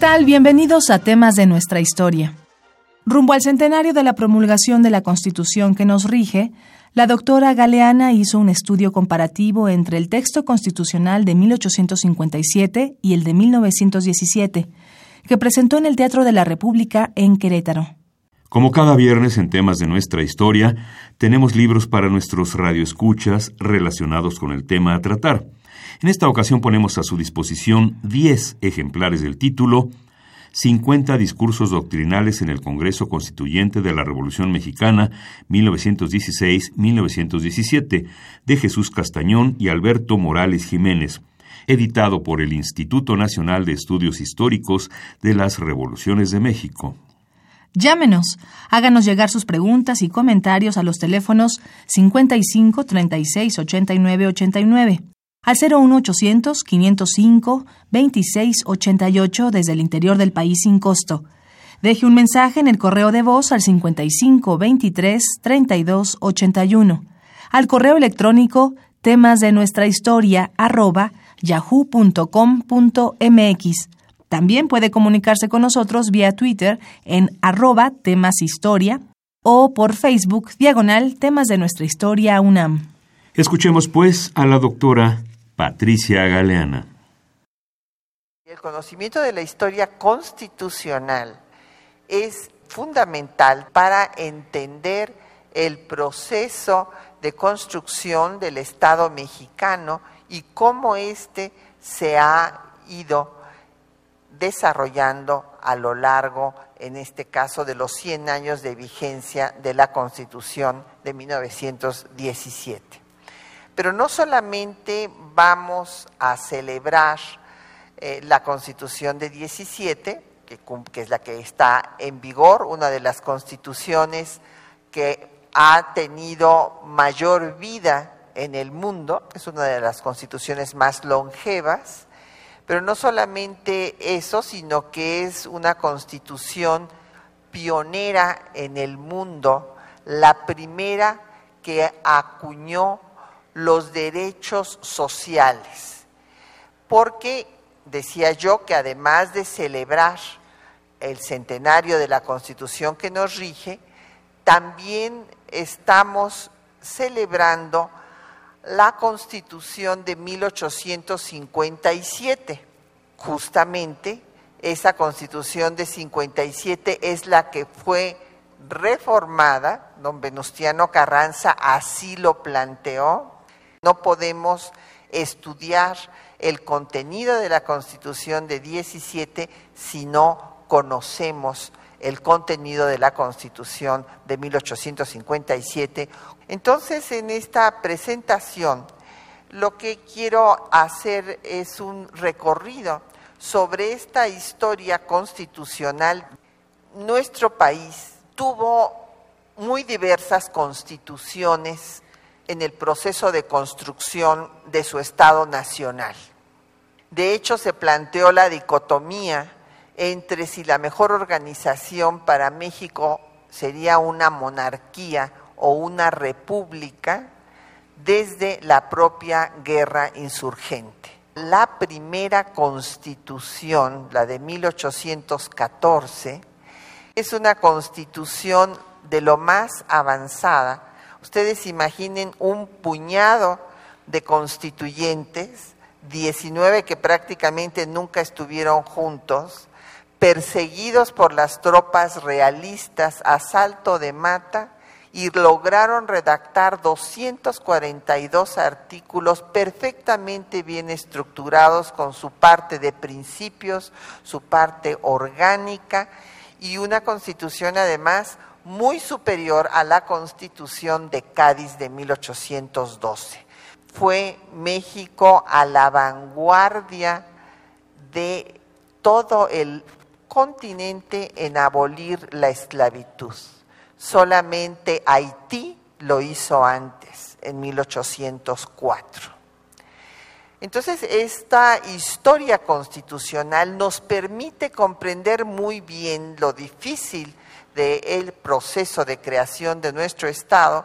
Bienvenidos a temas de nuestra historia. Rumbo al centenario de la promulgación de la Constitución que nos rige, la doctora Galeana hizo un estudio comparativo entre el texto constitucional de 1857 y el de 1917, que presentó en el Teatro de la República en Querétaro. Como cada viernes en temas de nuestra historia, tenemos libros para nuestros radioescuchas relacionados con el tema a tratar. En esta ocasión ponemos a su disposición 10 ejemplares del título 50 discursos doctrinales en el Congreso Constituyente de la Revolución Mexicana 1916-1917 de Jesús Castañón y Alberto Morales Jiménez, editado por el Instituto Nacional de Estudios Históricos de las Revoluciones de México. Llámenos, háganos llegar sus preguntas y comentarios a los teléfonos 55 36 89 89 al 01800 505 2688 desde el interior del país sin costo. Deje un mensaje en el correo de voz al 55 23 32 81. Al correo electrónico temas de nuestra historia arroba yahoo.com.mx. También puede comunicarse con nosotros vía Twitter en arroba temas historia o por Facebook diagonal temas de nuestra historia UNAM. Escuchemos pues a la doctora Patricia Galeana. El conocimiento de la historia constitucional es fundamental para entender el proceso de construcción del Estado mexicano y cómo éste se ha ido desarrollando a lo largo, en este caso, de los 100 años de vigencia de la Constitución de 1917. Pero no solamente vamos a celebrar eh, la Constitución de 17, que, que es la que está en vigor, una de las constituciones que ha tenido mayor vida en el mundo, es una de las constituciones más longevas, pero no solamente eso, sino que es una constitución pionera en el mundo, la primera que acuñó los derechos sociales. Porque decía yo que además de celebrar el centenario de la Constitución que nos rige, también estamos celebrando la Constitución de 1857. Justamente esa Constitución de 57 es la que fue reformada, don Venustiano Carranza así lo planteó, no podemos estudiar el contenido de la Constitución de 17 si no conocemos el contenido de la Constitución de 1857. Entonces, en esta presentación, lo que quiero hacer es un recorrido sobre esta historia constitucional. Nuestro país tuvo muy diversas constituciones en el proceso de construcción de su Estado nacional. De hecho, se planteó la dicotomía entre si la mejor organización para México sería una monarquía o una república desde la propia guerra insurgente. La primera constitución, la de 1814, es una constitución de lo más avanzada Ustedes imaginen un puñado de constituyentes, 19 que prácticamente nunca estuvieron juntos, perseguidos por las tropas realistas a salto de mata y lograron redactar 242 artículos perfectamente bien estructurados con su parte de principios, su parte orgánica y una constitución además muy superior a la constitución de Cádiz de 1812. Fue México a la vanguardia de todo el continente en abolir la esclavitud. Solamente Haití lo hizo antes, en 1804. Entonces, esta historia constitucional nos permite comprender muy bien lo difícil del proceso de creación de nuestro Estado,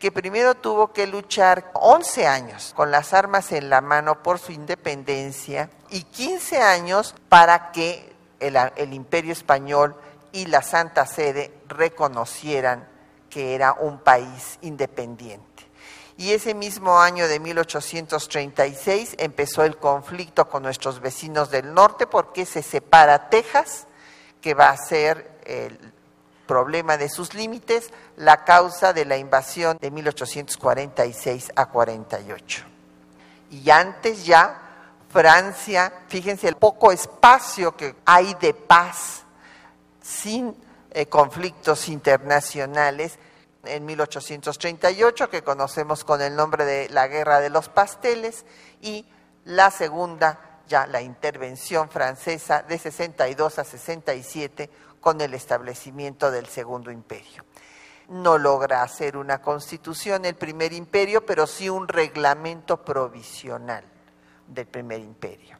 que primero tuvo que luchar 11 años con las armas en la mano por su independencia y 15 años para que el, el imperio español y la Santa Sede reconocieran que era un país independiente. Y ese mismo año de 1836 empezó el conflicto con nuestros vecinos del norte porque se separa Texas, que va a ser el problema de sus límites, la causa de la invasión de 1846 a 48. Y antes ya Francia, fíjense el poco espacio que hay de paz sin eh, conflictos internacionales, en 1838, que conocemos con el nombre de la Guerra de los Pasteles, y la segunda, ya la intervención francesa de 62 a 67 con el establecimiento del Segundo Imperio. No logra hacer una constitución el primer imperio, pero sí un reglamento provisional del primer imperio.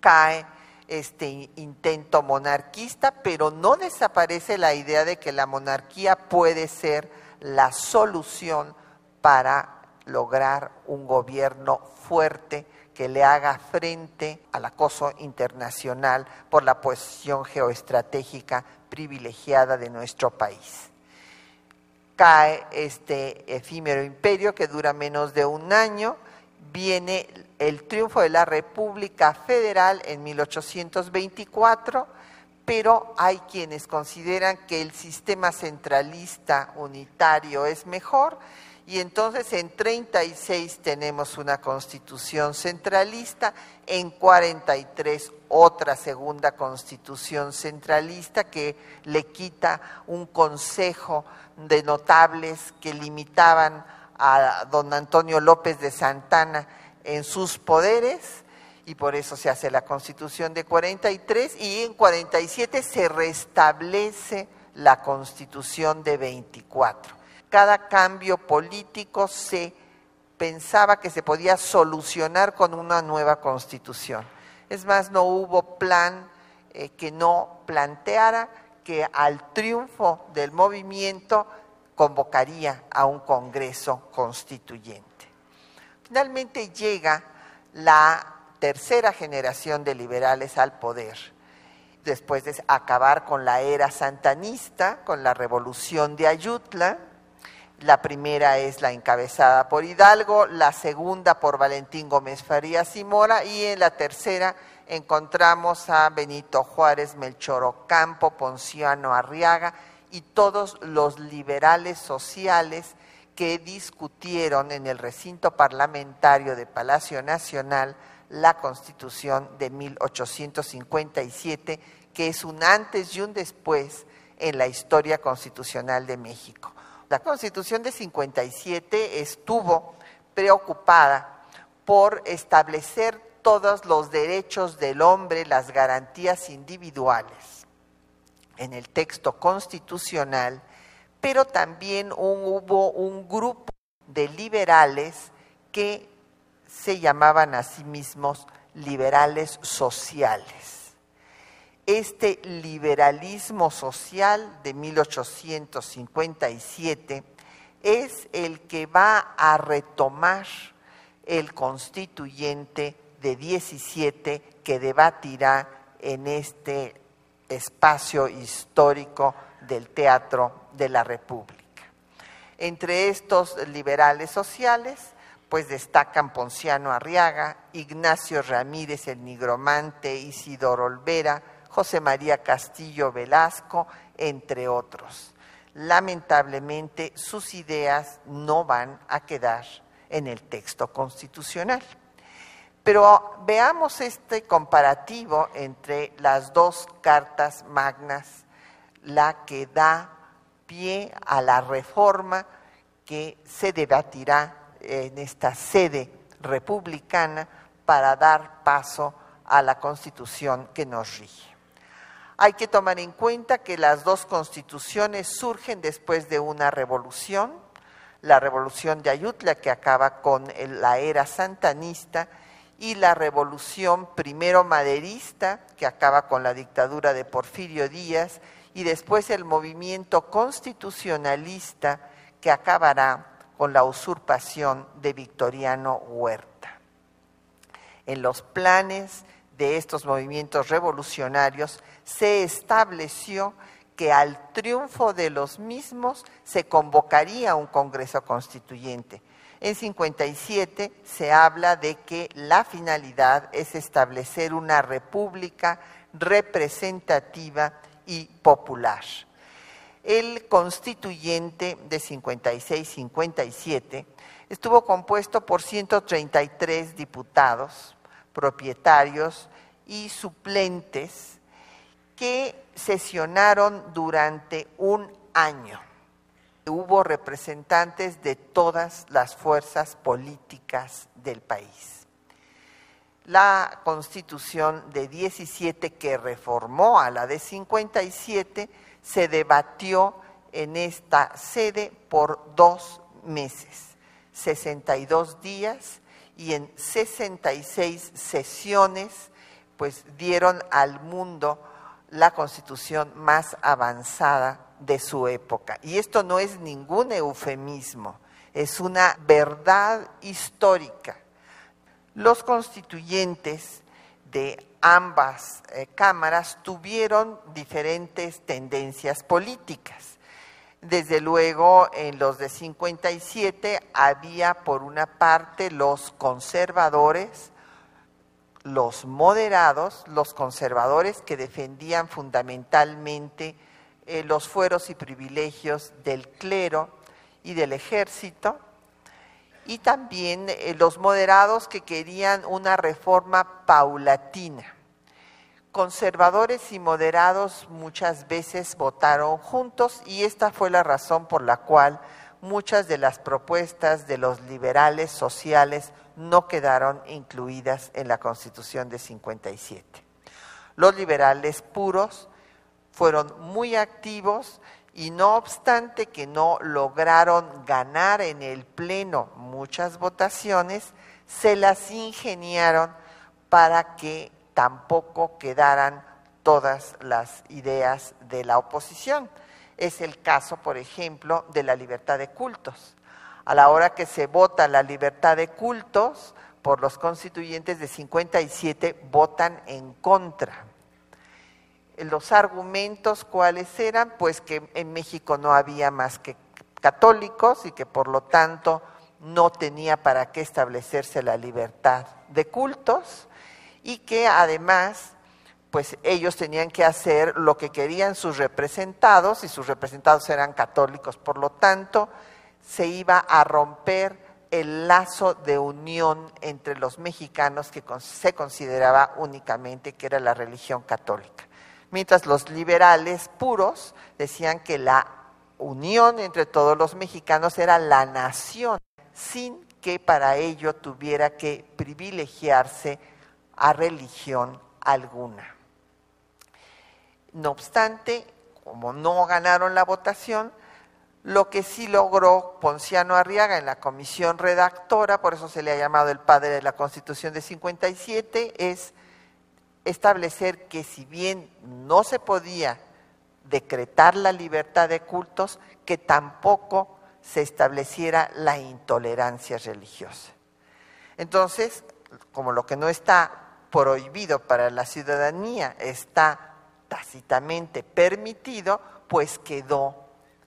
Cae este intento monarquista, pero no desaparece la idea de que la monarquía puede ser la solución para lograr un gobierno fuerte que le haga frente al acoso internacional por la posición geoestratégica privilegiada de nuestro país. Cae este efímero imperio que dura menos de un año, viene el triunfo de la República Federal en 1824, pero hay quienes consideran que el sistema centralista unitario es mejor y entonces en 36 tenemos una constitución centralista, en 43 otra segunda constitución centralista que le quita un consejo de notables que limitaban a don Antonio López de Santana en sus poderes y por eso se hace la constitución de 43 y en 47 se restablece la constitución de 24. Cada cambio político se pensaba que se podía solucionar con una nueva constitución. Es más, no hubo plan eh, que no planteara que al triunfo del movimiento convocaría a un Congreso constituyente. Finalmente llega la tercera generación de liberales al poder, después de acabar con la era santanista, con la revolución de Ayutla. La primera es la encabezada por Hidalgo, la segunda por Valentín Gómez Farías y Mora, y en la tercera encontramos a Benito Juárez, Melchor Ocampo, Ponciano Arriaga y todos los liberales sociales que discutieron en el recinto parlamentario de Palacio Nacional la Constitución de 1857, que es un antes y un después en la historia constitucional de México. La Constitución de 57 estuvo preocupada por establecer todos los derechos del hombre, las garantías individuales en el texto constitucional, pero también hubo un grupo de liberales que se llamaban a sí mismos liberales sociales. Este liberalismo social de 1857 es el que va a retomar el constituyente de 17 que debatirá en este espacio histórico del Teatro de la República. Entre estos liberales sociales pues destacan Ponciano Arriaga, Ignacio Ramírez el Nigromante, Isidoro Olvera, José María Castillo Velasco, entre otros. Lamentablemente sus ideas no van a quedar en el texto constitucional. Pero veamos este comparativo entre las dos cartas magnas la que da pie a la reforma que se debatirá en esta sede republicana para dar paso a la constitución que nos rige. Hay que tomar en cuenta que las dos constituciones surgen después de una revolución, la revolución de Ayutla que acaba con la era santanista y la revolución primero maderista que acaba con la dictadura de Porfirio Díaz y después el movimiento constitucionalista que acabará con la usurpación de Victoriano Huerta. En los planes de estos movimientos revolucionarios se estableció que al triunfo de los mismos se convocaría un Congreso Constituyente. En 57 se habla de que la finalidad es establecer una república representativa y popular. El constituyente de 56-57 estuvo compuesto por 133 diputados, propietarios y suplentes que sesionaron durante un año. Hubo representantes de todas las fuerzas políticas del país. La constitución de 17 que reformó a la de 57 se debatió en esta sede por dos meses, 62 días y en 66 sesiones, pues dieron al mundo la constitución más avanzada de su época. Y esto no es ningún eufemismo, es una verdad histórica. Los constituyentes de ambas eh, cámaras tuvieron diferentes tendencias políticas. Desde luego, en los de 57 había por una parte los conservadores, los moderados, los conservadores que defendían fundamentalmente eh, los fueros y privilegios del clero y del ejército, y también eh, los moderados que querían una reforma paulatina. Conservadores y moderados muchas veces votaron juntos y esta fue la razón por la cual muchas de las propuestas de los liberales sociales no quedaron incluidas en la Constitución de 57. Los liberales puros fueron muy activos y no obstante que no lograron ganar en el Pleno muchas votaciones, se las ingeniaron para que tampoco quedaran todas las ideas de la oposición. Es el caso, por ejemplo, de la libertad de cultos a la hora que se vota la libertad de cultos por los constituyentes de 57 votan en contra. Los argumentos cuáles eran, pues que en México no había más que católicos y que por lo tanto no tenía para qué establecerse la libertad de cultos y que además pues ellos tenían que hacer lo que querían sus representados y sus representados eran católicos, por lo tanto se iba a romper el lazo de unión entre los mexicanos que se consideraba únicamente que era la religión católica. Mientras los liberales puros decían que la unión entre todos los mexicanos era la nación, sin que para ello tuviera que privilegiarse a religión alguna. No obstante, como no ganaron la votación, lo que sí logró Ponciano Arriaga en la comisión redactora, por eso se le ha llamado el padre de la Constitución de 57, es establecer que si bien no se podía decretar la libertad de cultos, que tampoco se estableciera la intolerancia religiosa. Entonces, como lo que no está prohibido para la ciudadanía está tácitamente permitido, pues quedó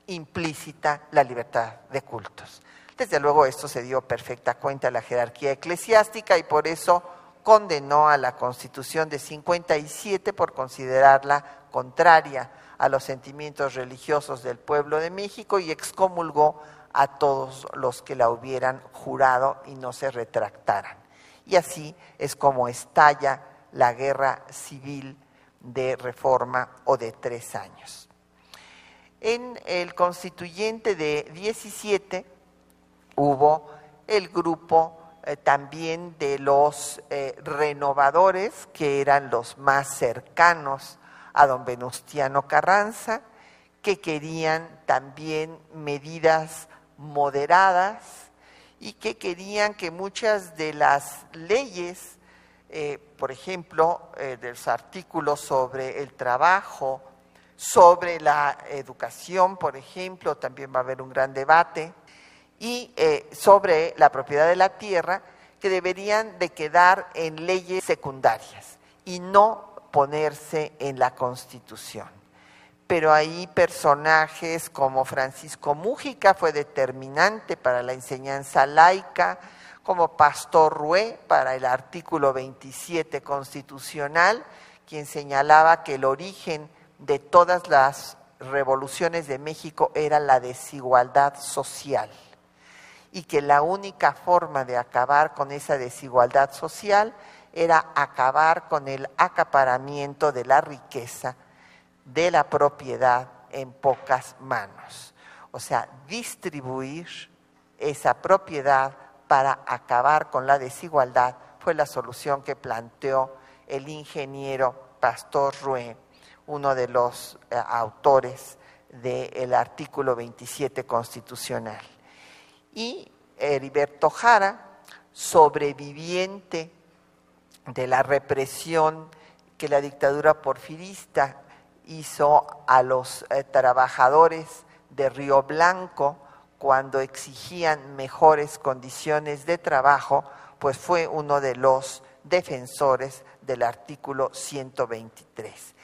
implícita la libertad de cultos. Desde luego esto se dio perfecta cuenta a la jerarquía eclesiástica y por eso condenó a la Constitución de 57 por considerarla contraria a los sentimientos religiosos del pueblo de México y excomulgó a todos los que la hubieran jurado y no se retractaran. Y así es como estalla la guerra civil de reforma o de tres años. En el constituyente de 17 hubo el grupo eh, también de los eh, renovadores, que eran los más cercanos a don Venustiano Carranza, que querían también medidas moderadas y que querían que muchas de las leyes, eh, por ejemplo, de los artículos sobre el trabajo, sobre la educación, por ejemplo, también va a haber un gran debate, y eh, sobre la propiedad de la tierra que deberían de quedar en leyes secundarias y no ponerse en la Constitución. Pero ahí personajes como Francisco Mújica fue determinante para la enseñanza laica, como Pastor Rué para el artículo 27 constitucional, quien señalaba que el origen de todas las revoluciones de México era la desigualdad social y que la única forma de acabar con esa desigualdad social era acabar con el acaparamiento de la riqueza, de la propiedad en pocas manos. O sea, distribuir esa propiedad para acabar con la desigualdad fue la solución que planteó el ingeniero Pastor Rué, uno de los eh, autores del artículo 27 constitucional y Heriberto Jara, sobreviviente de la represión que la dictadura porfirista hizo a los eh, trabajadores de Río Blanco cuando exigían mejores condiciones de trabajo, pues fue uno de los defensores del artículo 123.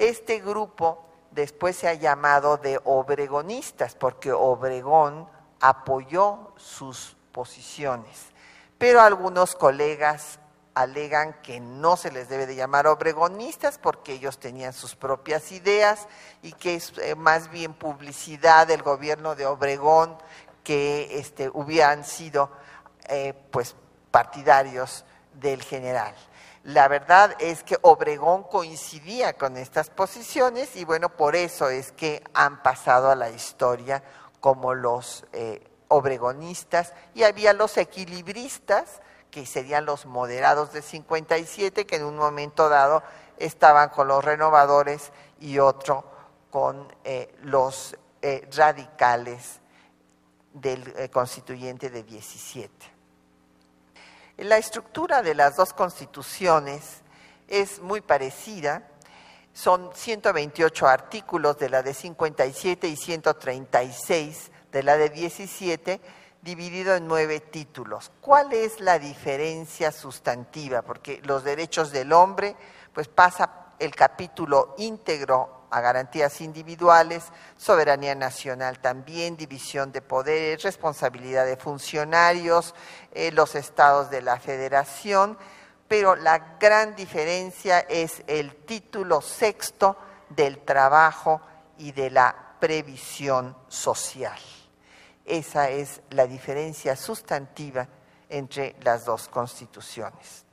Este grupo después se ha llamado de obregonistas, porque Obregón apoyó sus posiciones, pero algunos colegas alegan que no se les debe de llamar obregonistas porque ellos tenían sus propias ideas y que es eh, más bien publicidad del gobierno de Obregón que este, hubieran sido eh, pues partidarios del general. La verdad es que Obregón coincidía con estas posiciones y bueno, por eso es que han pasado a la historia como los eh, obregonistas, y había los equilibristas, que serían los moderados de 57, que en un momento dado estaban con los renovadores y otro con eh, los eh, radicales del constituyente de 17. La estructura de las dos constituciones es muy parecida, son 128 artículos de la de 57 y 136 de la de 17, dividido en nueve títulos. ¿Cuál es la diferencia sustantiva? Porque los derechos del hombre, pues pasa el capítulo íntegro a garantías individuales, soberanía nacional también, división de poderes, responsabilidad de funcionarios, eh, los estados de la federación, pero la gran diferencia es el título sexto del trabajo y de la previsión social. Esa es la diferencia sustantiva entre las dos constituciones.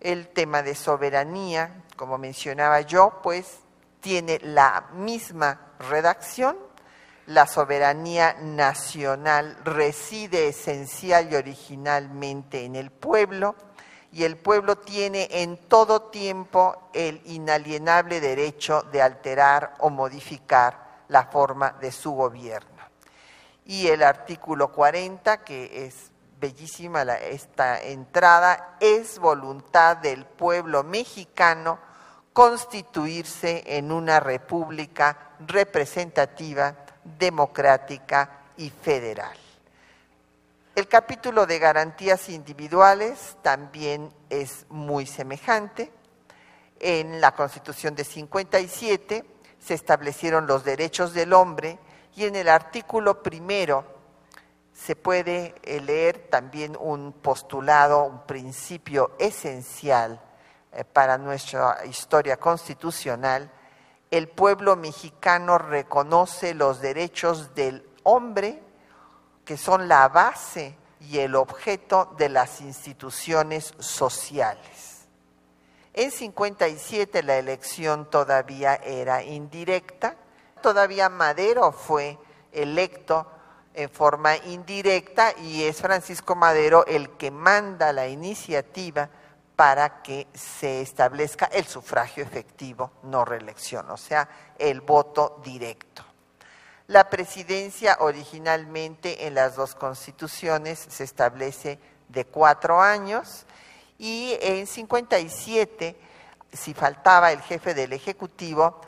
El tema de soberanía, como mencionaba yo, pues tiene la misma redacción. La soberanía nacional reside esencial y originalmente en el pueblo y el pueblo tiene en todo tiempo el inalienable derecho de alterar o modificar la forma de su gobierno. Y el artículo 40, que es bellísima esta entrada, es voluntad del pueblo mexicano constituirse en una república representativa, democrática y federal. El capítulo de garantías individuales también es muy semejante. En la Constitución de 57 se establecieron los derechos del hombre y en el artículo primero se puede leer también un postulado, un principio esencial eh, para nuestra historia constitucional. El pueblo mexicano reconoce los derechos del hombre que son la base y el objeto de las instituciones sociales. En 57 la elección todavía era indirecta todavía Madero fue electo en forma indirecta y es Francisco Madero el que manda la iniciativa para que se establezca el sufragio efectivo, no reelección, o sea, el voto directo. La presidencia originalmente en las dos constituciones se establece de cuatro años y en 57, si faltaba el jefe del Ejecutivo,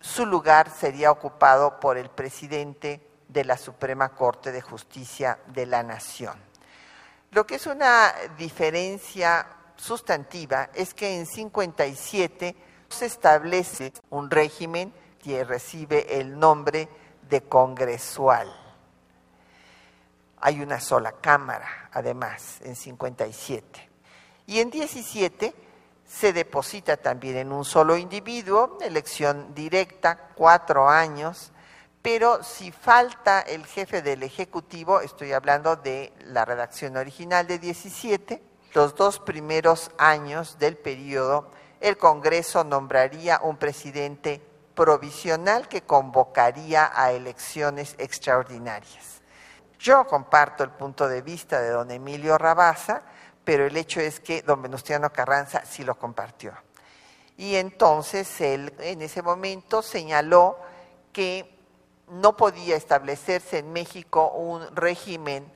su lugar sería ocupado por el presidente de la Suprema Corte de Justicia de la Nación. Lo que es una diferencia sustantiva es que en 57 se establece un régimen que recibe el nombre de congresual. Hay una sola cámara, además, en 57. Y en 17 se deposita también en un solo individuo, elección directa, cuatro años, pero si falta el jefe del Ejecutivo, estoy hablando de la redacción original de 17, los dos primeros años del periodo, el Congreso nombraría un presidente provisional que convocaría a elecciones extraordinarias. Yo comparto el punto de vista de don Emilio Rabasa, pero el hecho es que don Venustiano Carranza sí lo compartió. Y entonces él en ese momento señaló que no podía establecerse en México un régimen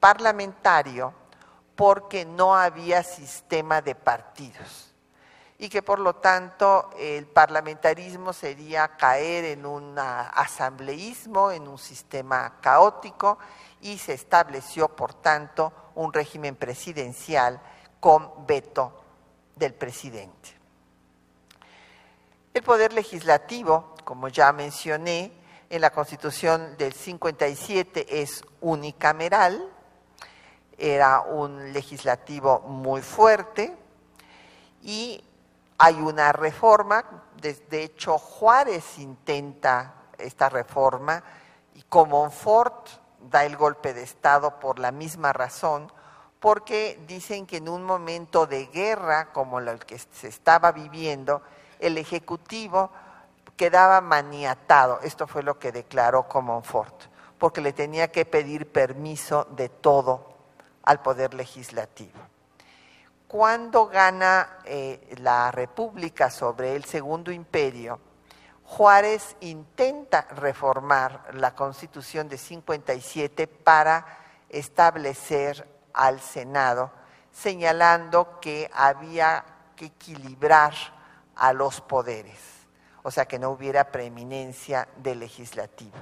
parlamentario porque no había sistema de partidos y que por lo tanto el parlamentarismo sería caer en un asambleísmo, en un sistema caótico y se estableció por tanto un régimen presidencial con veto del presidente. El poder legislativo, como ya mencioné, en la Constitución del 57 es unicameral, era un legislativo muy fuerte y hay una reforma, de, hecho Juárez intenta esta reforma y Comonfort da el golpe de Estado por la misma razón, porque dicen que en un momento de guerra como el que se estaba viviendo, el Ejecutivo quedaba maniatado, esto fue lo que declaró Comonfort, porque le tenía que pedir permiso de todo al Poder Legislativo cuando gana eh, la República sobre el Segundo Imperio, Juárez intenta reformar la Constitución de 57 para establecer al Senado, señalando que había que equilibrar a los poderes, o sea, que no hubiera preeminencia del legislativo.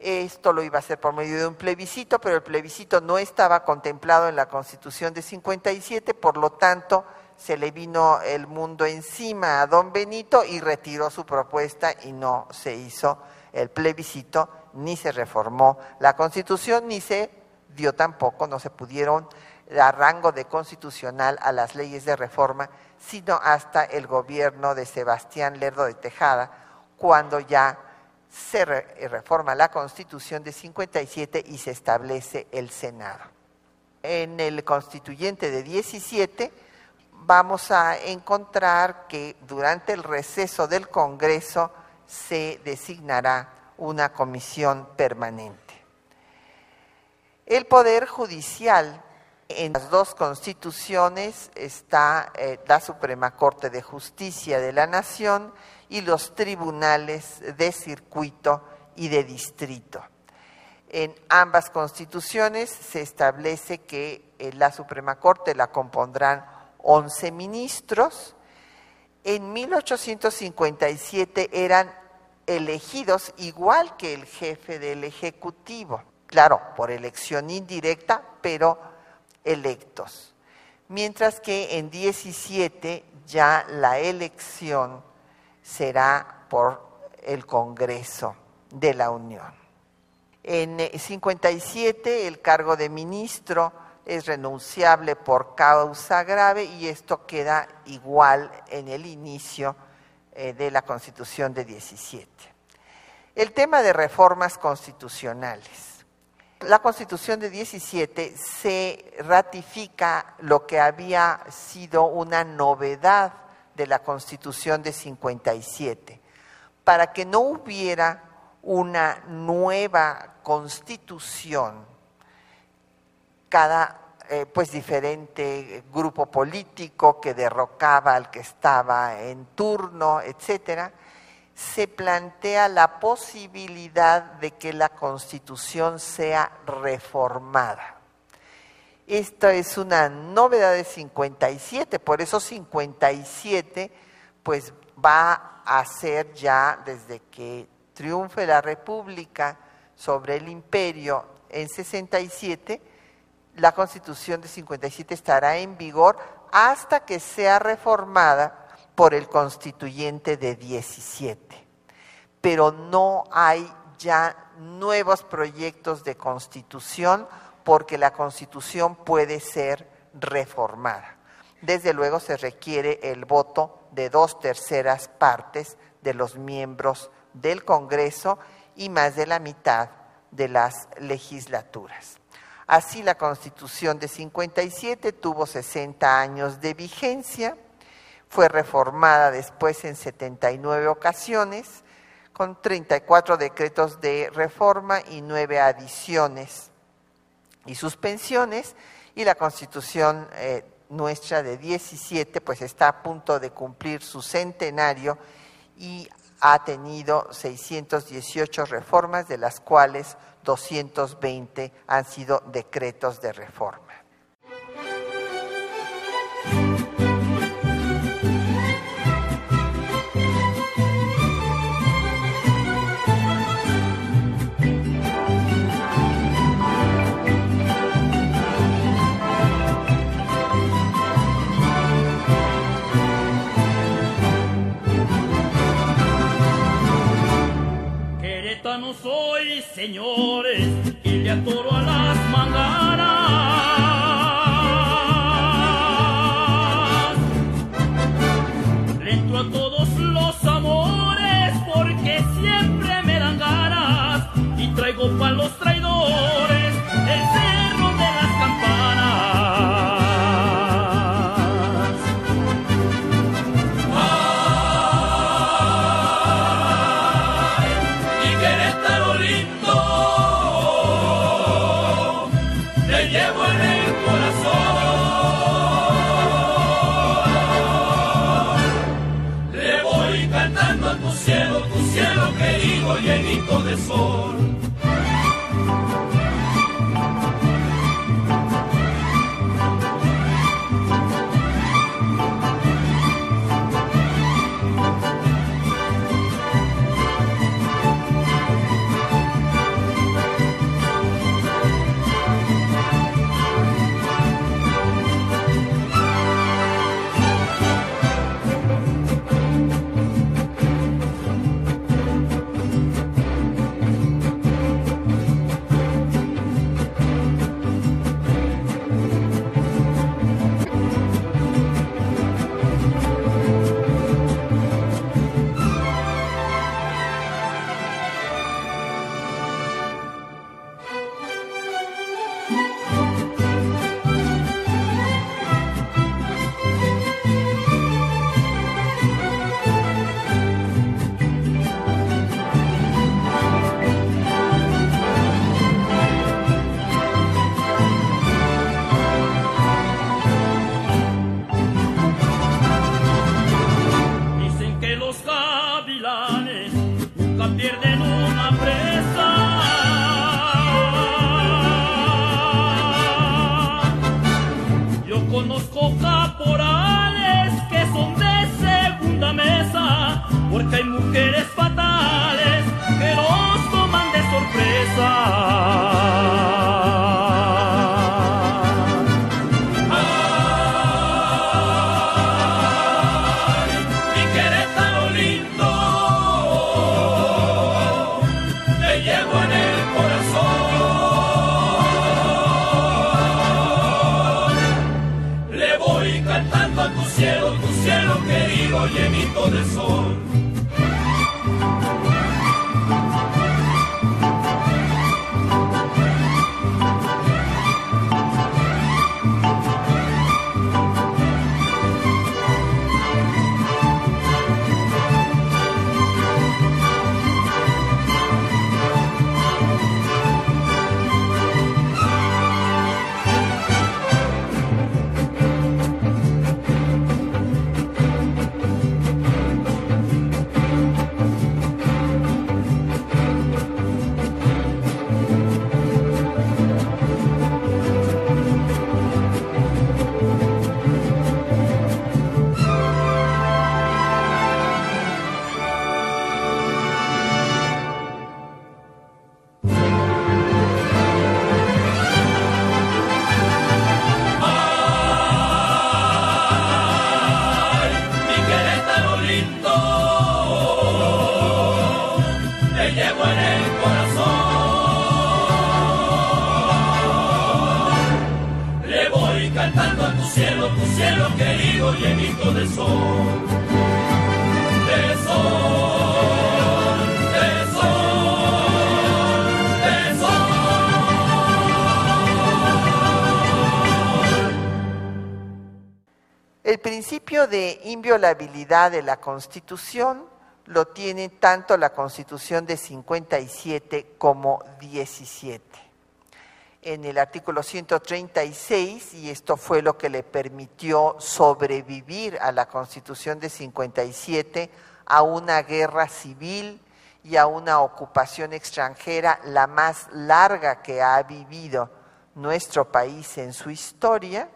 Esto lo iba a hacer por medio de un plebiscito, pero el plebiscito no estaba contemplado en la Constitución de 57, por lo tanto se le vino el mundo encima a don Benito y retiró su propuesta y no se hizo el plebiscito, ni se reformó la Constitución, ni se dio tampoco, no se pudieron dar rango de constitucional a las leyes de reforma, sino hasta el gobierno de Sebastián Lerdo de Tejada, cuando ya se eh, reforma la Constitución de 57 y se establece el Senado. En el constituyente de 17 vamos a encontrar que durante el receso del Congreso se designará una comisión permanente. El Poder Judicial en las dos constituciones está eh, la Suprema Corte de Justicia de la Nación y los tribunales de circuito y de distrito. En ambas constituciones se establece que eh, la Suprema Corte la compondrán 11 ministros. En 1857 eran elegidos igual que el jefe del Ejecutivo, claro, por elección indirecta, pero electos. Mientras que en 17 ya la elección será por el Congreso de la Unión. En 57 el cargo de ministro es renunciable por causa grave y esto queda igual en el inicio eh, de la Constitución de 17. El tema de reformas constitucionales. La Constitución de 17 se ratifica lo que había sido una novedad de la Constitución de 57. para que no hubiera una nueva constitución, cada eh, pues diferente grupo político que derrocaba al que estaba en turno, etcétera, se plantea la posibilidad de que la Constitución sea reformada. Esta es una novedad de 57, por eso 57 pues va a ser ya desde que triunfe la República sobre el imperio en 67, la Constitución de 57 estará en vigor hasta que sea reformada por el constituyente de 17. Pero no hay ya nuevos proyectos de constitución porque la constitución puede ser reformada. Desde luego se requiere el voto de dos terceras partes de los miembros del Congreso y más de la mitad de las legislaturas. Así la Constitución de 57 tuvo 60 años de vigencia, fue reformada después en 79 ocasiones, con 34 decretos de reforma y nueve adiciones y suspensiones, y la Constitución eh, nuestra de 17 pues está a punto de cumplir su centenario y ha tenido 618 reformas, de las cuales 220 han sido decretos de reforma. Señores, y le atoro a las manganas. Le entro a todos los amores porque siempre me dan ganas y traigo para los traidores llenito de sol querido, llenito de sol. Inviolabilidad de la Constitución lo tiene tanto la Constitución de 57 como 17. En el artículo 136, y esto fue lo que le permitió sobrevivir a la Constitución de 57, a una guerra civil y a una ocupación extranjera la más larga que ha vivido nuestro país en su historia,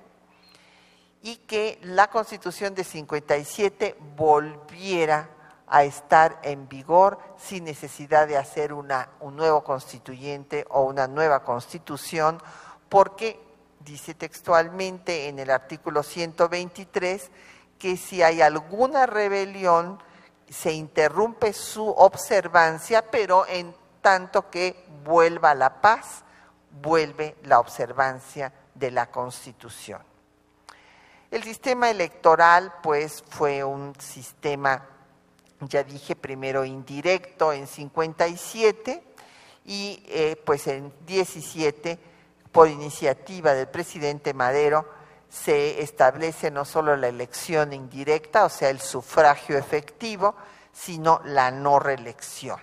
y que la Constitución de 57 volviera a estar en vigor sin necesidad de hacer una, un nuevo constituyente o una nueva constitución, porque dice textualmente en el artículo 123 que si hay alguna rebelión se interrumpe su observancia, pero en tanto que vuelva la paz, vuelve la observancia de la Constitución. El sistema electoral, pues, fue un sistema, ya dije, primero indirecto en 57 y eh, pues en 17, por iniciativa del presidente Madero, se establece no solo la elección indirecta, o sea, el sufragio efectivo, sino la no reelección.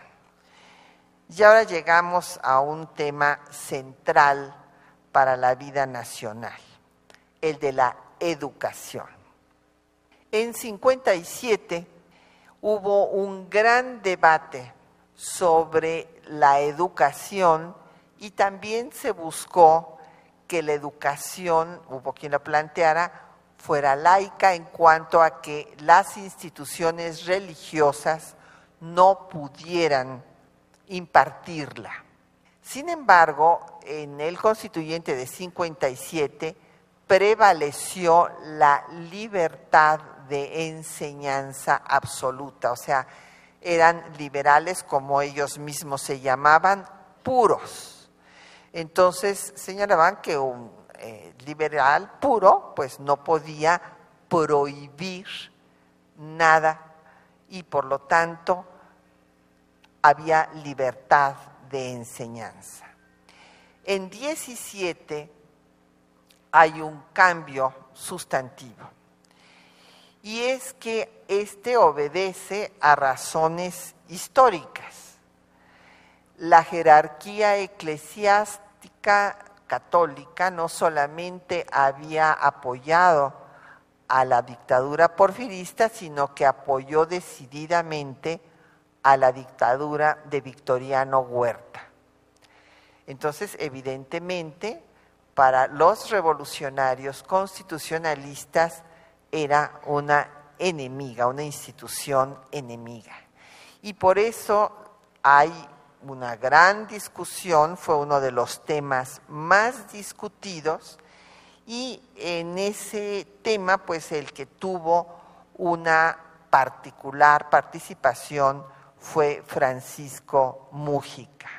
Y ahora llegamos a un tema central para la vida nacional, el de la educación. En 57 hubo un gran debate sobre la educación y también se buscó que la educación, hubo quien lo planteara, fuera laica en cuanto a que las instituciones religiosas no pudieran impartirla. Sin embargo, en el constituyente de 57 prevaleció la libertad de enseñanza absoluta, o sea, eran liberales como ellos mismos se llamaban, puros. Entonces señalaban que un eh, liberal puro pues no podía prohibir nada y por lo tanto había libertad de enseñanza. En 17 hay un cambio sustantivo. Y es que este obedece a razones históricas. La jerarquía eclesiástica católica no solamente había apoyado a la dictadura porfirista, sino que apoyó decididamente a la dictadura de Victoriano Huerta. Entonces, evidentemente, para los revolucionarios constitucionalistas era una enemiga, una institución enemiga. Y por eso hay una gran discusión, fue uno de los temas más discutidos y en ese tema pues el que tuvo una particular participación fue Francisco Mújica.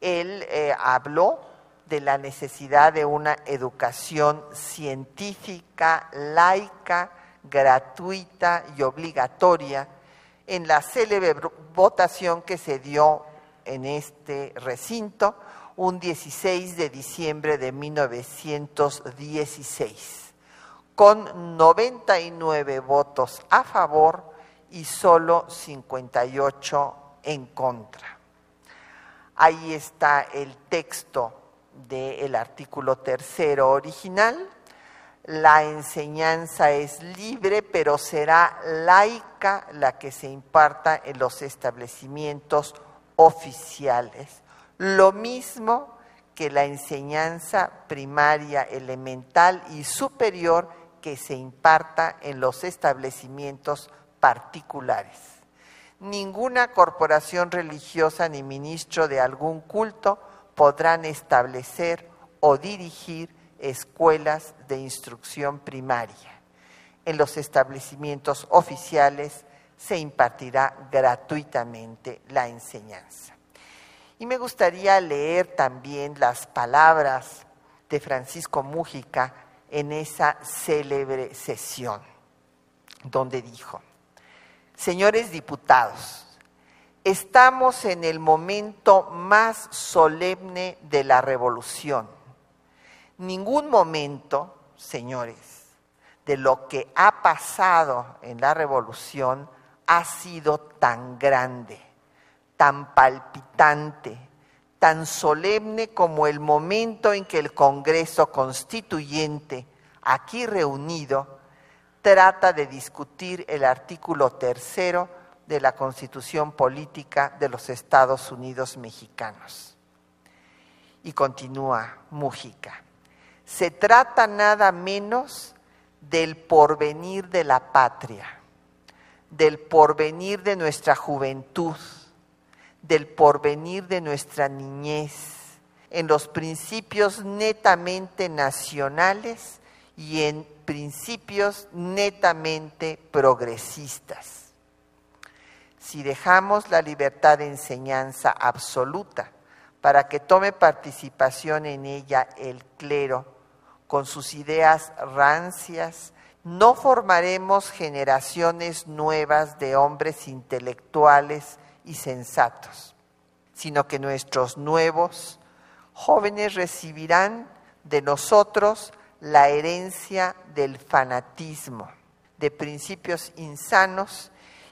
Él eh, habló de la necesidad de una educación científica, laica, gratuita y obligatoria en la célebre votación que se dio en este recinto un 16 de diciembre de 1916, con 99 votos a favor y solo 58 en contra. Ahí está el texto del artículo tercero original. La enseñanza es libre, pero será laica la que se imparta en los establecimientos oficiales. Lo mismo que la enseñanza primaria, elemental y superior que se imparta en los establecimientos particulares. Ninguna corporación religiosa ni ministro de algún culto podrán establecer o dirigir escuelas de instrucción primaria. En los establecimientos oficiales se impartirá gratuitamente la enseñanza. Y me gustaría leer también las palabras de Francisco Mújica en esa célebre sesión. donde dijo, señores diputados, estamos en el momento más solemne de la revolución. Ningún momento, señores, de lo que ha pasado en la revolución ha sido tan grande, tan palpitante, tan solemne como el momento en que el Congreso Constituyente, aquí reunido, trata de discutir el artículo tercero de la Constitución Política de los Estados Unidos Mexicanos. Y continúa Mújica. Se trata nada menos del porvenir de la patria, del porvenir de nuestra juventud, del porvenir de nuestra niñez, en los principios netamente nacionales y en principios netamente progresistas. Si dejamos la libertad de enseñanza absoluta para que tome participación en ella el clero con sus ideas rancias, no formaremos generaciones nuevas de hombres intelectuales y sensatos, sino que nuestros nuevos jóvenes recibirán de nosotros la herencia del fanatismo, de principios insanos,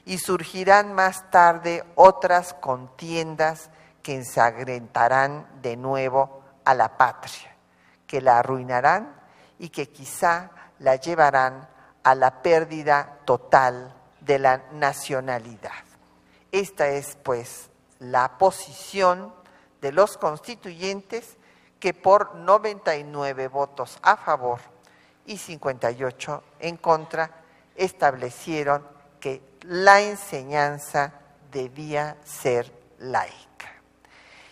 y surgirán más tarde otras contiendas que ensangrentarán de nuevo a la patria, que la arruinarán y que quizá la llevarán a la pérdida total de la nacionalidad. Esta es pues la posición de los constituyentes que por 99 votos a favor y 58 en contra establecieron que la enseñanza debía ser laica.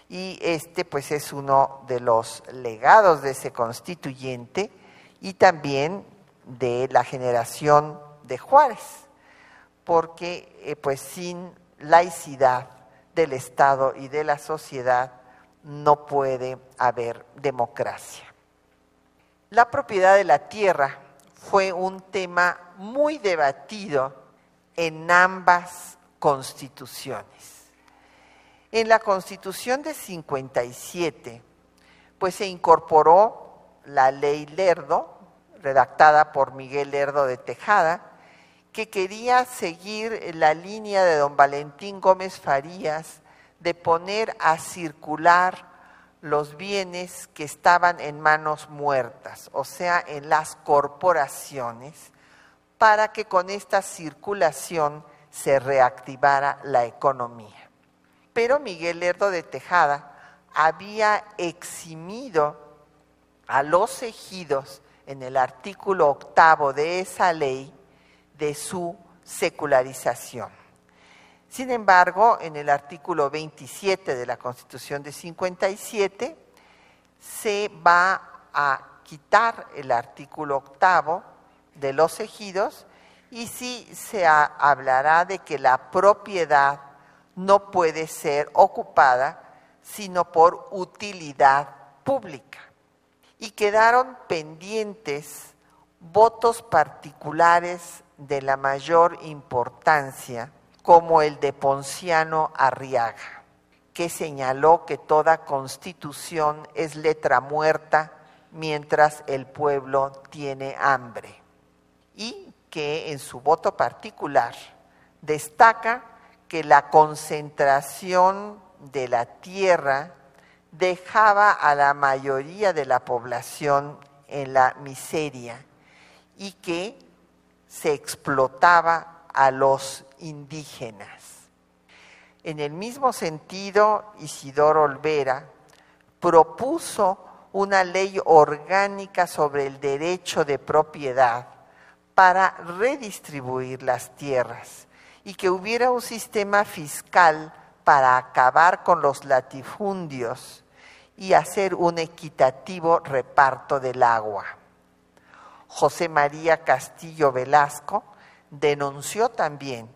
Y este pues es uno de los legados de ese constituyente y también de la generación de Juárez, porque eh, pues sin laicidad del Estado y de la sociedad no puede haber democracia. La propiedad de la tierra fue un tema muy debatido en ambas constituciones. En la constitución de 57, pues se incorporó la ley Lerdo, redactada por Miguel Lerdo de Tejada, que quería seguir la línea de don Valentín Gómez Farías de poner a circular los bienes que estaban en manos muertas, o sea, en las corporaciones, para que con esta circulación se reactivara la economía. Pero Miguel Lerdo de Tejada había eximido a los ejidos en el artículo octavo de esa ley de su secularización. Sin embargo, en el artículo 27 de la Constitución de 57 se va a quitar el artículo octavo de los ejidos y sí se hablará de que la propiedad no puede ser ocupada sino por utilidad pública. Y quedaron pendientes votos particulares de la mayor importancia como el de Ponciano Arriaga, que señaló que toda constitución es letra muerta mientras el pueblo tiene hambre, y que en su voto particular destaca que la concentración de la tierra dejaba a la mayoría de la población en la miseria y que se explotaba a los indígenas. En el mismo sentido, Isidoro Olvera propuso una ley orgánica sobre el derecho de propiedad para redistribuir las tierras y que hubiera un sistema fiscal para acabar con los latifundios y hacer un equitativo reparto del agua. José María Castillo Velasco denunció también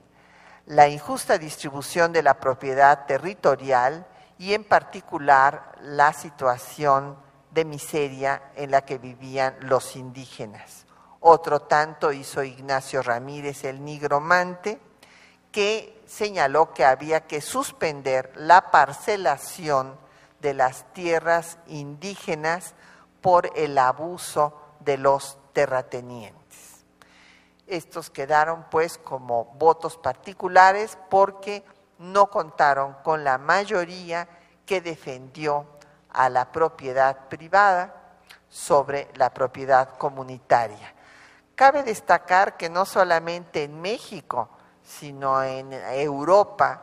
la injusta distribución de la propiedad territorial y en particular la situación de miseria en la que vivían los indígenas. Otro tanto hizo Ignacio Ramírez el nigromante, que señaló que había que suspender la parcelación de las tierras indígenas por el abuso de los terratenientes. Estos quedaron pues como votos particulares porque no contaron con la mayoría que defendió a la propiedad privada sobre la propiedad comunitaria. Cabe destacar que no solamente en México, sino en Europa,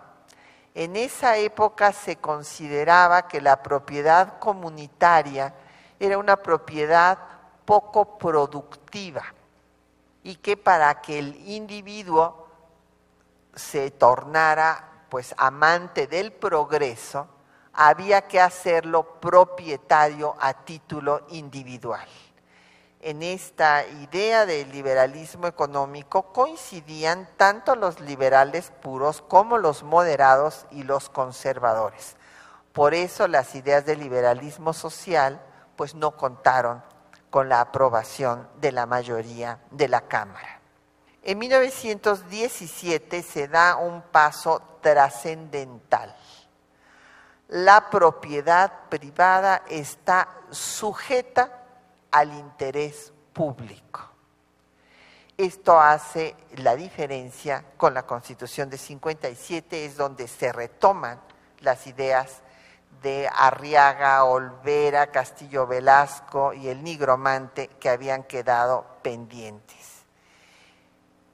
en esa época se consideraba que la propiedad comunitaria era una propiedad poco productiva y que para que el individuo se tornara pues amante del progreso, había que hacerlo propietario a título individual. En esta idea del liberalismo económico coincidían tanto los liberales puros como los moderados y los conservadores. Por eso las ideas del liberalismo social pues no contaron con la aprobación de la mayoría de la Cámara. En 1917 se da un paso trascendental la propiedad privada está sujeta al interés público. Esto hace la diferencia con la Constitución de 57, es donde se retoman las ideas de Arriaga, Olvera, Castillo Velasco y el nigromante que habían quedado pendientes.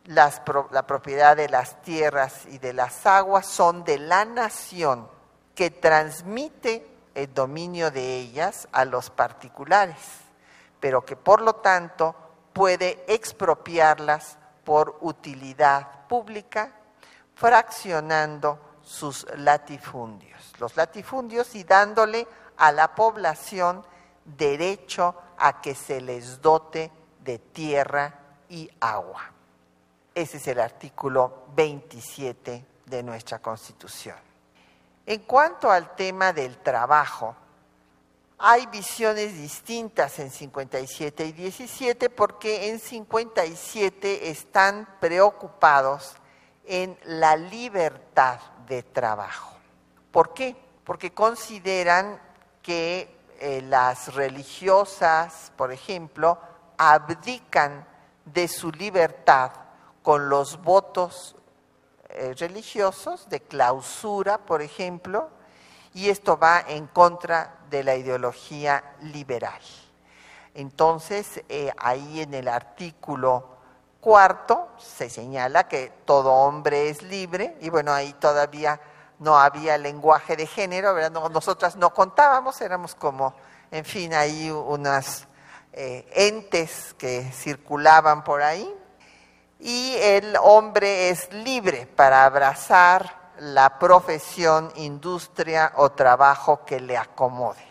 la propiedad de las tierras y de las aguas son de la nación que transmite el dominio de ellas a los particulares, pero que por lo tanto puede expropiarlas por utilidad pública, fraccionando sus latifundios, los latifundios y dándole a la población derecho a que se les dote de tierra y agua. Ese es el artículo 27 de nuestra Constitución. En cuanto al tema del trabajo, hay visiones distintas en 57 y 17 porque en 57 están preocupados en la libertad de trabajo. ¿Por qué? Porque consideran que eh, las religiosas, por ejemplo, abdican de su libertad con los votos eh, religiosos, de clausura, por ejemplo, y esto va en contra de la ideología liberal. Entonces, eh, ahí en el artículo cuarto se señala que todo hombre es libre, y bueno, ahí todavía no había lenguaje de género, nosotras no contábamos, éramos como, en fin, ahí unas eh, entes que circulaban por ahí, y el hombre es libre para abrazar la profesión, industria o trabajo que le acomode.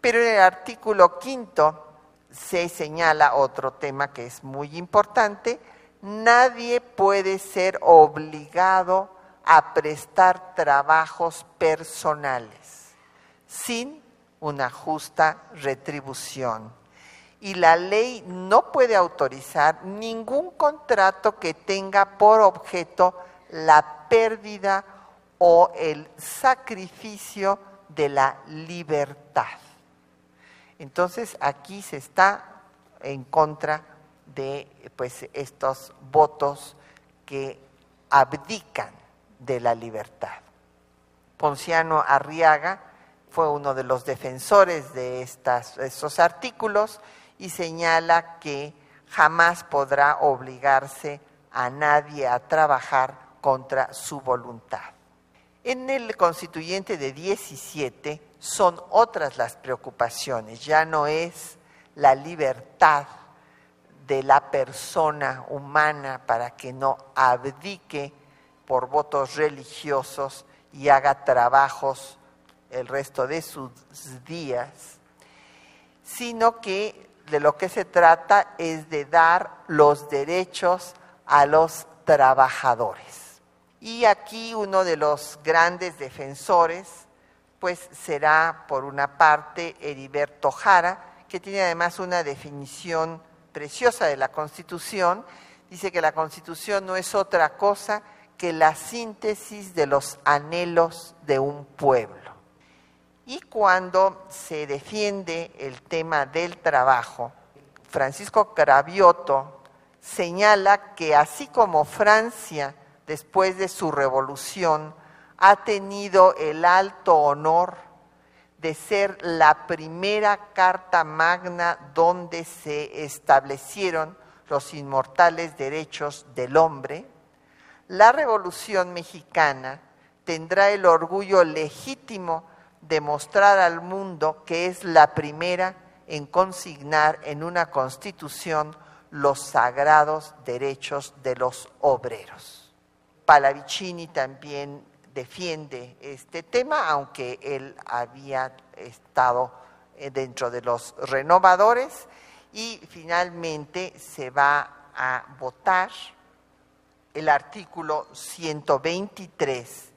Pero en el artículo quinto se señala otro tema que es muy importante, nadie puede ser obligado a prestar trabajos personales sin una justa retribución y la ley no puede autorizar ningún contrato que tenga por objeto la pérdida o el sacrificio de la libertad. Entonces aquí se está en contra de pues, estos votos que abdican de la libertad. Ponciano Arriaga fue uno de los defensores de estos artículos y señala que jamás podrá obligarse a nadie a trabajar contra su voluntad. En el constituyente de 17 son otras las preocupaciones, ya no es la libertad de la persona humana para que no abdique por votos religiosos y haga trabajos el resto de sus días, sino que de lo que se trata es de dar los derechos a los trabajadores. Y aquí uno de los grandes defensores, pues será por una parte Heriberto Jara, que tiene además una definición preciosa de la Constitución, dice que la Constitución no es otra cosa que la síntesis de los anhelos de un pueblo. Y cuando se defiende el tema del trabajo, Francisco Cravioto señala que así como Francia, después de su revolución, ha tenido el alto honor de ser la primera carta magna donde se establecieron los inmortales derechos del hombre, la Revolución Mexicana tendrá el orgullo legítimo de mostrar al mundo que es la primera en consignar en una constitución los sagrados derechos de los obreros. Palavicini también defiende este tema, aunque él había estado eh, dentro de los renovadores, y finalmente se va a votar el artículo 123,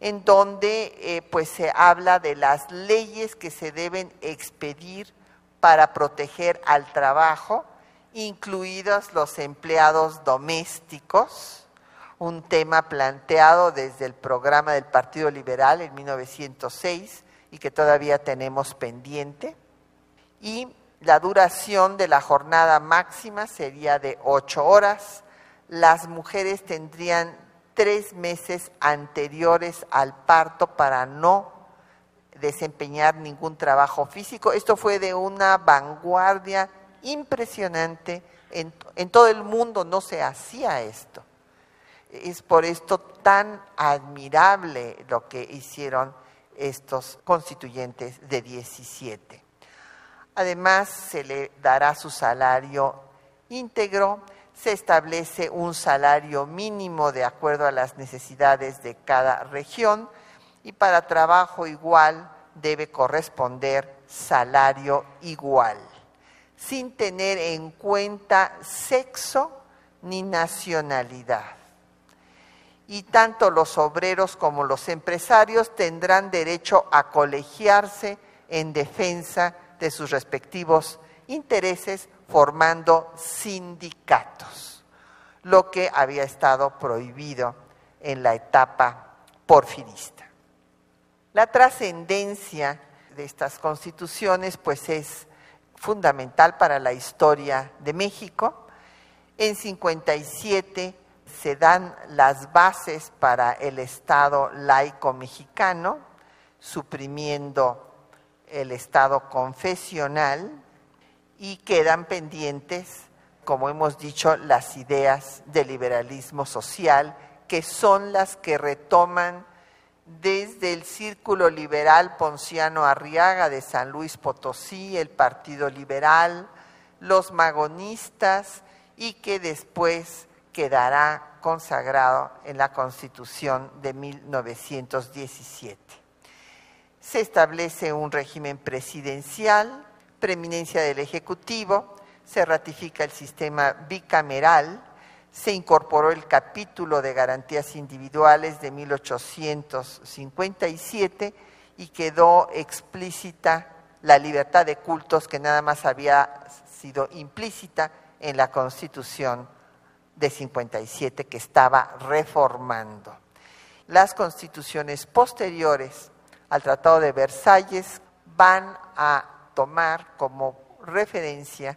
en donde eh, pues se habla de las leyes que se deben expedir para proteger al trabajo, incluidos los empleados domésticos, un tema planteado desde el programa del Partido Liberal en 1906 y que todavía tenemos pendiente. Y la duración de la jornada máxima sería de ocho horas, las mujeres tendrían tres meses anteriores al parto para no desempeñar ningún trabajo físico. Esto fue de una vanguardia impresionante. En, en, todo el mundo no se hacía esto. Es por esto tan admirable lo que hicieron estos constituyentes de 17. Además, se le dará su salario íntegro se establece un salario mínimo de acuerdo a las necesidades de cada región y para trabajo igual debe corresponder salario igual, sin tener en cuenta sexo ni nacionalidad. Y tanto los obreros como los empresarios tendrán derecho a colegiarse en defensa de sus respectivos intereses formando sindicatos, lo que había estado prohibido en la etapa porfirista. La trascendencia de estas constituciones pues es fundamental para la historia de México. En 57 se dan las bases para el Estado laico mexicano, suprimiendo el Estado confesional y quedan pendientes, como hemos dicho, las ideas del liberalismo social, que son las que retoman desde el Círculo Liberal Ponciano Arriaga de San Luis Potosí, el Partido Liberal, los magonistas y que después quedará consagrado en la Constitución de 1917. Se establece un régimen presidencial preeminencia del Ejecutivo, se ratifica el sistema bicameral, se incorporó el capítulo de garantías individuales de 1857 y quedó explícita la libertad de cultos que nada más había sido implícita en la Constitución de 57 que estaba reformando. Las constituciones posteriores al Tratado de Versalles van a tomar como referencia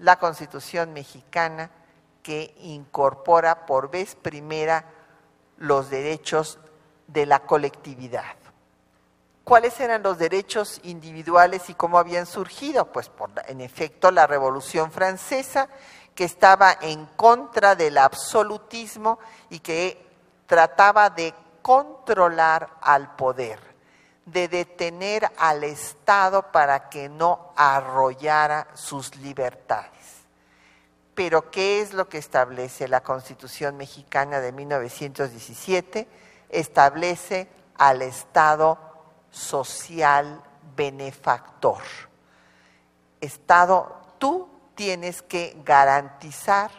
la Constitución mexicana que incorpora por vez primera los derechos de la colectividad. ¿Cuáles eran los derechos individuales y cómo habían surgido? Pues por, en efecto la Revolución Francesa, que estaba en contra del absolutismo y que trataba de controlar al poder de detener al Estado para que no arrollara sus libertades. Pero ¿qué es lo que establece la Constitución mexicana de 1917? Establece al Estado social benefactor. Estado, tú tienes que garantizar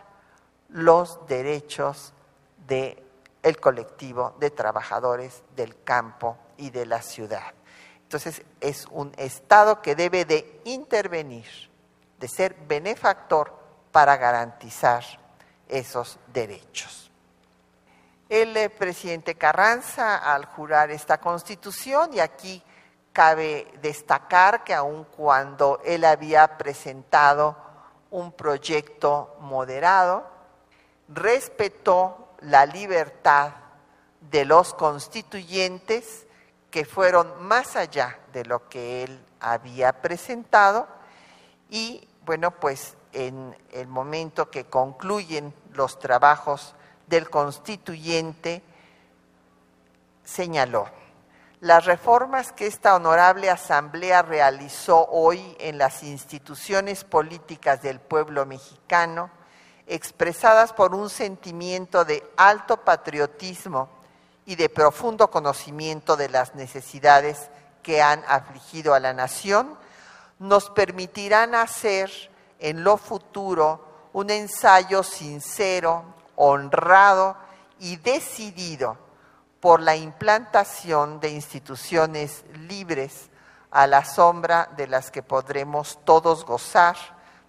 los derechos del el colectivo de trabajadores del campo y de la ciudad. Entonces es un Estado que debe de intervenir, de ser benefactor para garantizar esos derechos. El eh, presidente Carranza, al jurar esta constitución, y aquí cabe destacar que aun cuando él había presentado un proyecto moderado, respetó la libertad de los constituyentes que fueron más allá de lo que él había presentado y bueno, pues en el momento que concluyen los trabajos del constituyente, señaló, las reformas que esta honorable asamblea realizó hoy en las instituciones políticas del pueblo mexicano, expresadas por un sentimiento de alto patriotismo y de profundo conocimiento de las necesidades que han afligido a la nación, nos permitirán hacer en lo futuro un ensayo sincero, honrado y decidido por la implantación de instituciones libres a la sombra de las que podremos todos gozar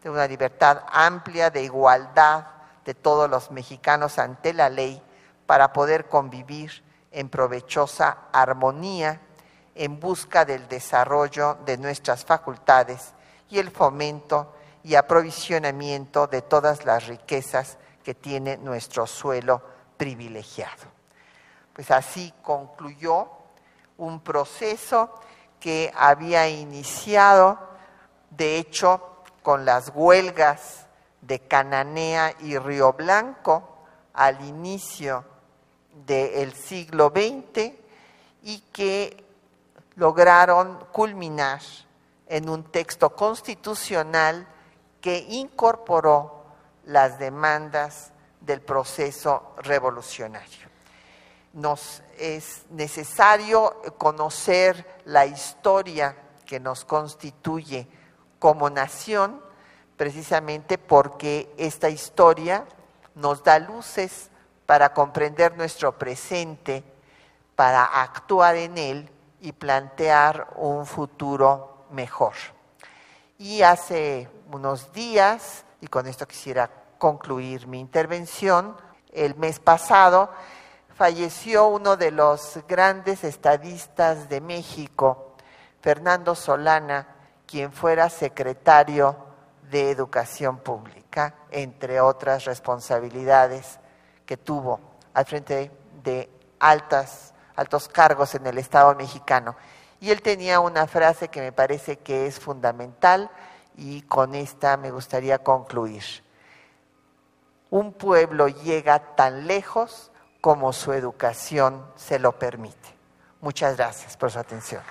de una libertad amplia, de igualdad de todos los mexicanos ante la ley, para poder convivir en provechosa armonía en busca del desarrollo de nuestras facultades y el fomento y aprovisionamiento de todas las riquezas que tiene nuestro suelo privilegiado. Pues así concluyó un proceso que había iniciado, de hecho, con las huelgas de Cananea y Río Blanco al inicio del siglo XX y que lograron culminar en un texto constitucional que incorporó las demandas del proceso revolucionario. Nos es necesario conocer la historia que nos constituye como nación, precisamente porque esta historia nos da luces para comprender nuestro presente, para actuar en él y plantear un futuro mejor. Y hace unos días, y con esto quisiera concluir mi intervención, el mes pasado falleció uno de los grandes estadistas de México, Fernando Solana, quien fuera secretario de Educación Pública, entre otras responsabilidades que tuvo al frente de altas, altos cargos en el Estado mexicano. Y él tenía una frase que me parece que es fundamental y con esta me gustaría concluir. Un pueblo llega tan lejos como su educación se lo permite. Muchas gracias por su atención.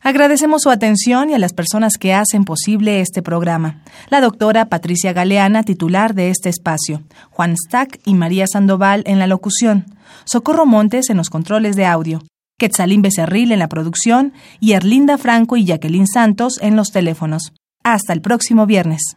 Agradecemos su atención y a las personas que hacen posible este programa. La doctora Patricia Galeana, titular de este espacio, Juan Stack y María Sandoval en la locución, Socorro Montes en los controles de audio, Quetzalín Becerril en la producción y Erlinda Franco y Jacqueline Santos en los teléfonos. Hasta el próximo viernes.